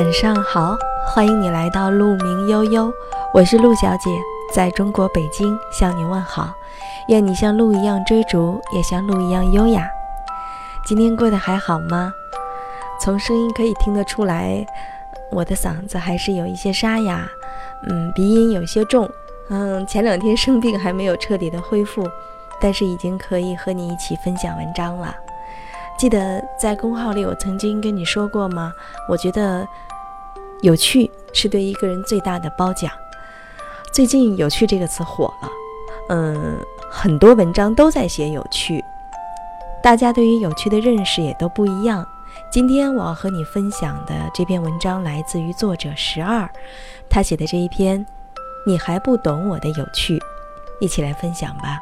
晚上好，欢迎你来到鹿鸣悠悠，我是鹿小姐，在中国北京向你问好。愿你像鹿一样追逐，也像鹿一样优雅。今天过得还好吗？从声音可以听得出来，我的嗓子还是有一些沙哑，嗯，鼻音有些重，嗯，前两天生病还没有彻底的恢复，但是已经可以和你一起分享文章了。记得在公号里，我曾经跟你说过吗？我觉得有趣是对一个人最大的褒奖。最近“有趣”这个词火了，嗯，很多文章都在写有趣，大家对于有趣的认识也都不一样。今天我要和你分享的这篇文章来自于作者十二，他写的这一篇“你还不懂我的有趣”，一起来分享吧。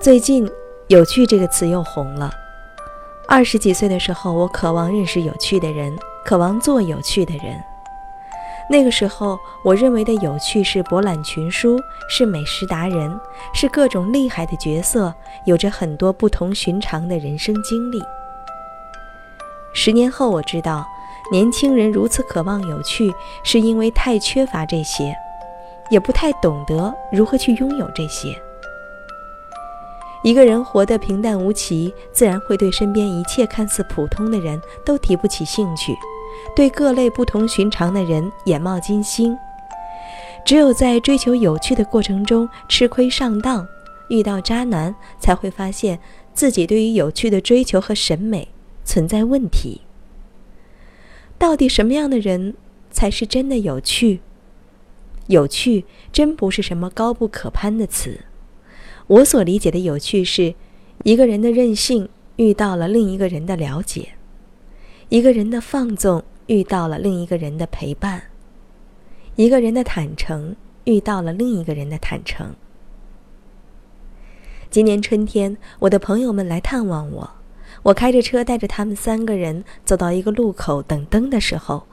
最近，“有趣”这个词又红了。二十几岁的时候，我渴望认识有趣的人，渴望做有趣的人。那个时候，我认为的有趣是博览群书，是美食达人，是各种厉害的角色，有着很多不同寻常的人生经历。十年后，我知道，年轻人如此渴望有趣，是因为太缺乏这些，也不太懂得如何去拥有这些。一个人活得平淡无奇，自然会对身边一切看似普通的人都提不起兴趣，对各类不同寻常的人眼冒金星。只有在追求有趣的过程中吃亏上当，遇到渣男，才会发现自己对于有趣的追求和审美存在问题。到底什么样的人才是真的有趣？有趣真不是什么高不可攀的词。我所理解的有趣是，一个人的任性遇到了另一个人的了解，一个人的放纵遇到了另一个人的陪伴，一个人的坦诚遇到了另一个人的坦诚。今年春天，我的朋友们来探望我，我开着车带着他们三个人走到一个路口等灯的时候，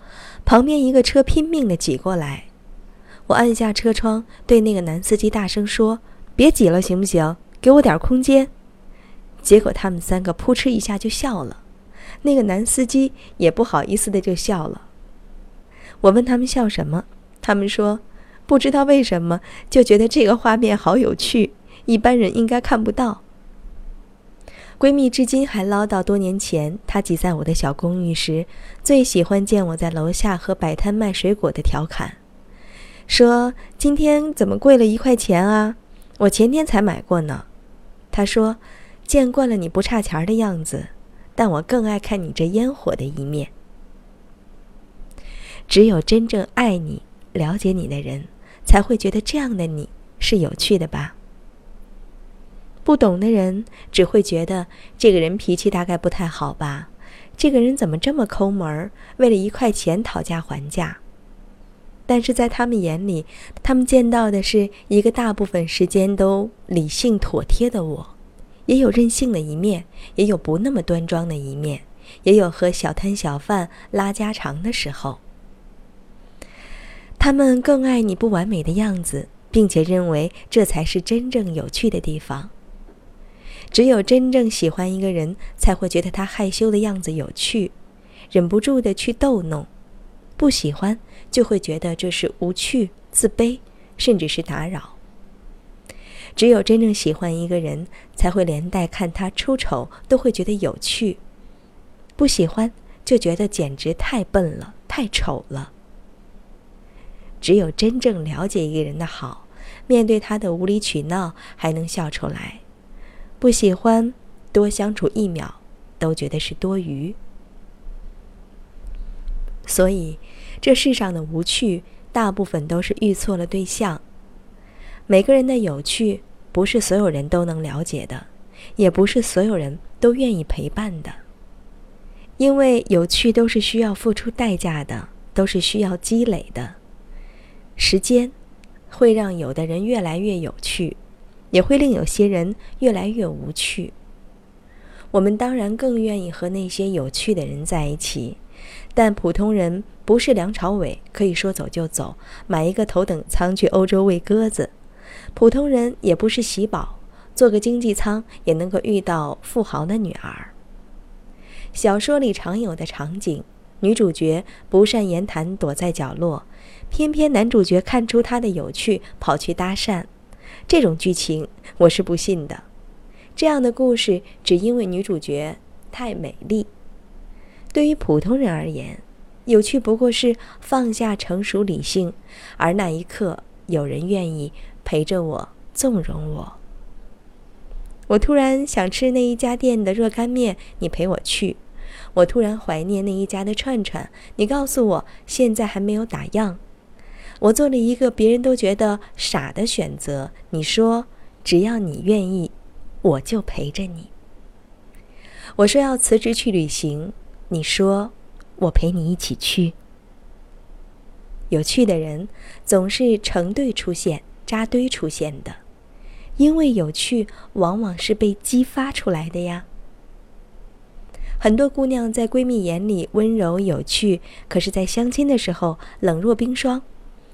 旁边一个车拼命的挤过来，我按下车窗对那个男司机大声说。别挤了，行不行？给我点空间。结果他们三个扑哧一下就笑了，那个男司机也不好意思的就笑了。我问他们笑什么，他们说不知道为什么，就觉得这个画面好有趣，一般人应该看不到。闺蜜至今还唠叨多年前她挤在我的小公寓时，最喜欢见我在楼下和摆摊卖水果的调侃，说今天怎么贵了一块钱啊？我前天才买过呢，他说：“见惯了你不差钱的样子，但我更爱看你这烟火的一面。只有真正爱你、了解你的人，才会觉得这样的你是有趣的吧？不懂的人只会觉得这个人脾气大概不太好吧？这个人怎么这么抠门儿，为了一块钱讨价还价？”但是在他们眼里，他们见到的是一个大部分时间都理性妥帖的我，也有任性的一面，也有不那么端庄的一面，也有和小摊小贩拉家常的时候。他们更爱你不完美的样子，并且认为这才是真正有趣的地方。只有真正喜欢一个人，才会觉得他害羞的样子有趣，忍不住的去逗弄。不喜欢，就会觉得这是无趣、自卑，甚至是打扰。只有真正喜欢一个人，才会连带看他出丑都会觉得有趣；不喜欢，就觉得简直太笨了、太丑了。只有真正了解一个人的好，面对他的无理取闹还能笑出来；不喜欢，多相处一秒，都觉得是多余。所以，这世上的无趣，大部分都是遇错了对象。每个人的有趣，不是所有人都能了解的，也不是所有人都愿意陪伴的。因为有趣都是需要付出代价的，都是需要积累的。时间会让有的人越来越有趣，也会令有些人越来越无趣。我们当然更愿意和那些有趣的人在一起。但普通人不是梁朝伟，可以说走就走，买一个头等舱去欧洲喂鸽子。普通人也不是喜宝，坐个经济舱也能够遇到富豪的女儿。小说里常有的场景，女主角不善言谈，躲在角落，偏偏男主角看出她的有趣，跑去搭讪。这种剧情我是不信的。这样的故事只因为女主角太美丽。对于普通人而言，有趣不过是放下成熟理性，而那一刻有人愿意陪着我，纵容我。我突然想吃那一家店的热干面，你陪我去。我突然怀念那一家的串串，你告诉我现在还没有打烊。我做了一个别人都觉得傻的选择，你说只要你愿意，我就陪着你。我说要辞职去旅行，你说我陪你一起去。有趣的人总是成对出现、扎堆出现的，因为有趣往往是被激发出来的呀。很多姑娘在闺蜜眼里温柔有趣，可是，在相亲的时候冷若冰霜；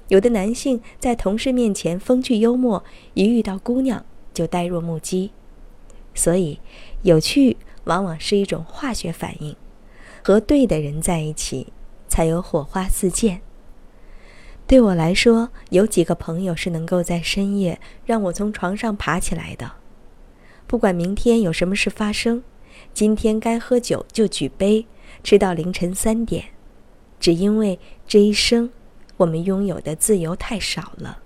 有的男性在同事面前风趣幽默，一遇到姑娘就呆若木鸡。所以，有趣往往是一种化学反应，和对的人在一起，才有火花四溅。对我来说，有几个朋友是能够在深夜让我从床上爬起来的，不管明天有什么事发生。今天该喝酒就举杯，吃到凌晨三点，只因为这一生，我们拥有的自由太少了。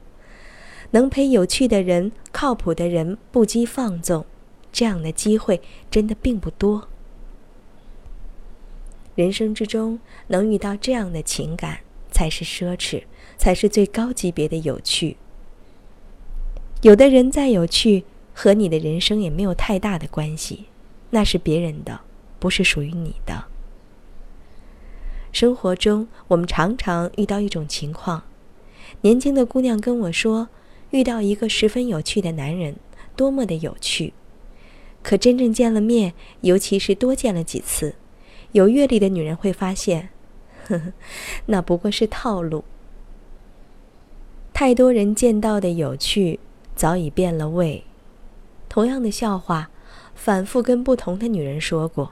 能陪有趣的人、靠谱的人不羁放纵，这样的机会真的并不多。人生之中能遇到这样的情感，才是奢侈，才是最高级别的有趣。有的人再有趣，和你的人生也没有太大的关系。那是别人的，不是属于你的。生活中，我们常常遇到一种情况：年轻的姑娘跟我说，遇到一个十分有趣的男人，多么的有趣。可真正见了面，尤其是多见了几次，有阅历的女人会发现，呵呵，那不过是套路。太多人见到的有趣，早已变了味。同样的笑话。反复跟不同的女人说过，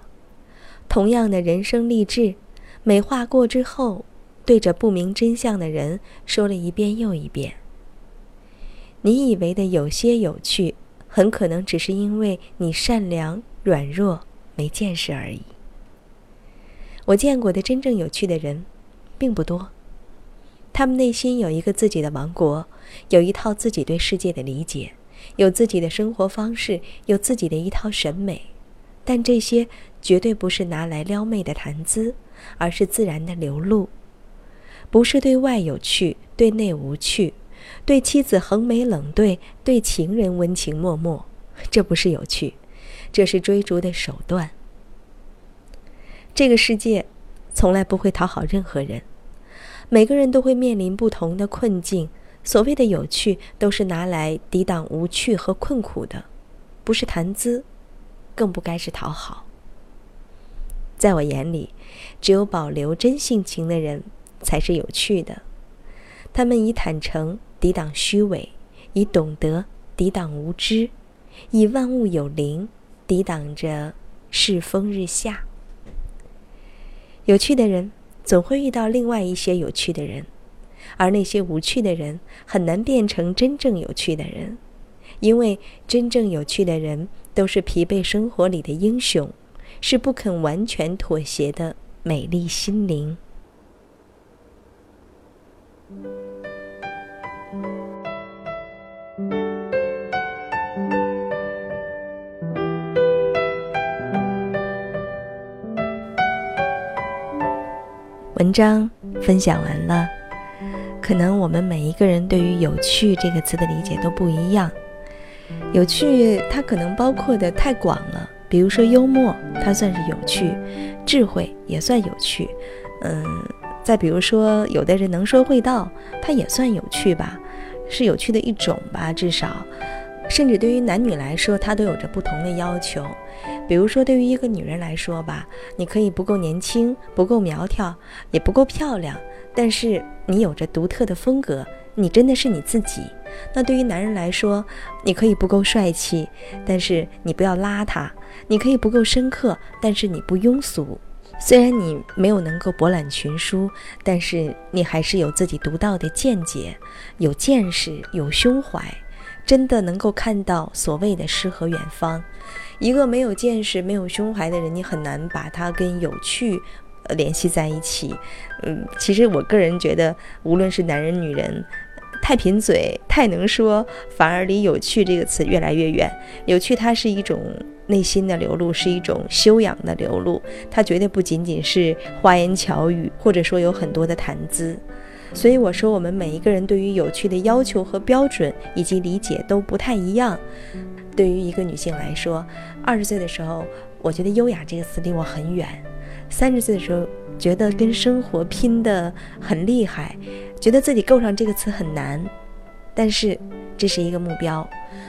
同样的人生励志，美化过之后，对着不明真相的人说了一遍又一遍。你以为的有些有趣，很可能只是因为你善良、软弱、没见识而已。我见过的真正有趣的人，并不多，他们内心有一个自己的王国，有一套自己对世界的理解。有自己的生活方式，有自己的一套审美，但这些绝对不是拿来撩妹的谈资，而是自然的流露。不是对外有趣，对内无趣；对妻子横眉冷对，对情人温情脉脉，这不是有趣，这是追逐的手段。这个世界从来不会讨好任何人，每个人都会面临不同的困境。所谓的有趣，都是拿来抵挡无趣和困苦的，不是谈资，更不该是讨好。在我眼里，只有保留真性情的人，才是有趣的。他们以坦诚抵挡虚伪，以懂得抵挡无知，以万物有灵抵挡着世风日下。有趣的人，总会遇到另外一些有趣的人。而那些无趣的人很难变成真正有趣的人，因为真正有趣的人都是疲惫生活里的英雄，是不肯完全妥协的美丽心灵。文章分享完了。可能我们每一个人对于“有趣”这个词的理解都不一样。有趣，它可能包括的太广了。比如说幽默，它算是有趣；智慧也算有趣。嗯，再比如说，有的人能说会道，它也算有趣吧，是有趣的一种吧，至少。甚至对于男女来说，它都有着不同的要求。比如说，对于一个女人来说吧，你可以不够年轻，不够苗条，也不够漂亮，但是你有着独特的风格，你真的是你自己。那对于男人来说，你可以不够帅气，但是你不要邋遢；你可以不够深刻，但是你不庸俗。虽然你没有能够博览群书，但是你还是有自己独到的见解，有见识，有胸怀，真的能够看到所谓的诗和远方。一个没有见识、没有胸怀的人，你很难把他跟有趣联系在一起。嗯，其实我个人觉得，无论是男人、女人。太贫嘴、太能说，反而离有趣这个词越来越远。有趣，它是一种内心的流露，是一种修养的流露。它绝对不仅仅是花言巧语，或者说有很多的谈资。所以我说，我们每一个人对于有趣的要求和标准以及理解都不太一样。对于一个女性来说，二十岁的时候，我觉得“优雅”这个词离我很远；三十岁的时候，觉得跟生活拼得很厉害。觉得自己够上这个词很难，但是这是一个目标。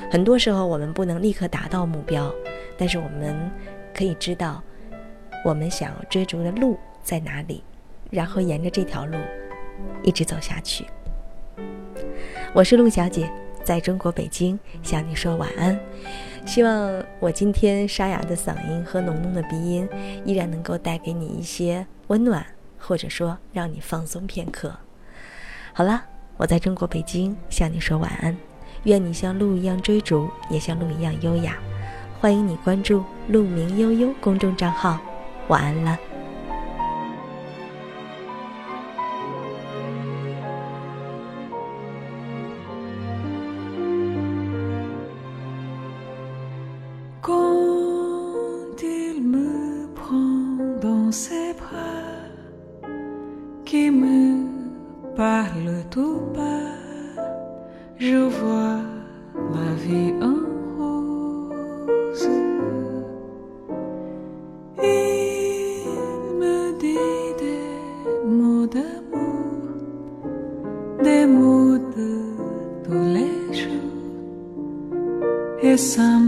很多时候我们不能立刻达到目标，但是我们可以知道我们想要追逐的路在哪里，然后沿着这条路一直走下去。我是陆小姐，在中国北京向你说晚安。希望我今天沙哑的嗓音和浓浓的鼻音依然能够带给你一些温暖，或者说让你放松片刻。好了，我在中国北京向你说晚安，愿你像鹿一样追逐，也像鹿一样优雅。欢迎你关注“鹿鸣悠悠”公众账号，晚安了。some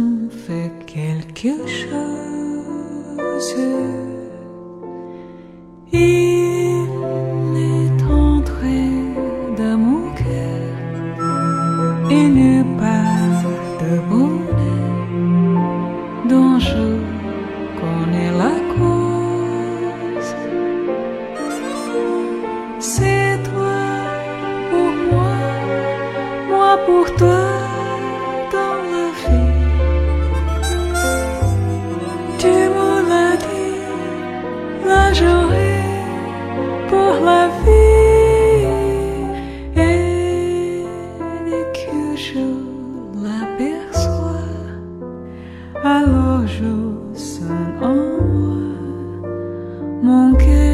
mon cœur.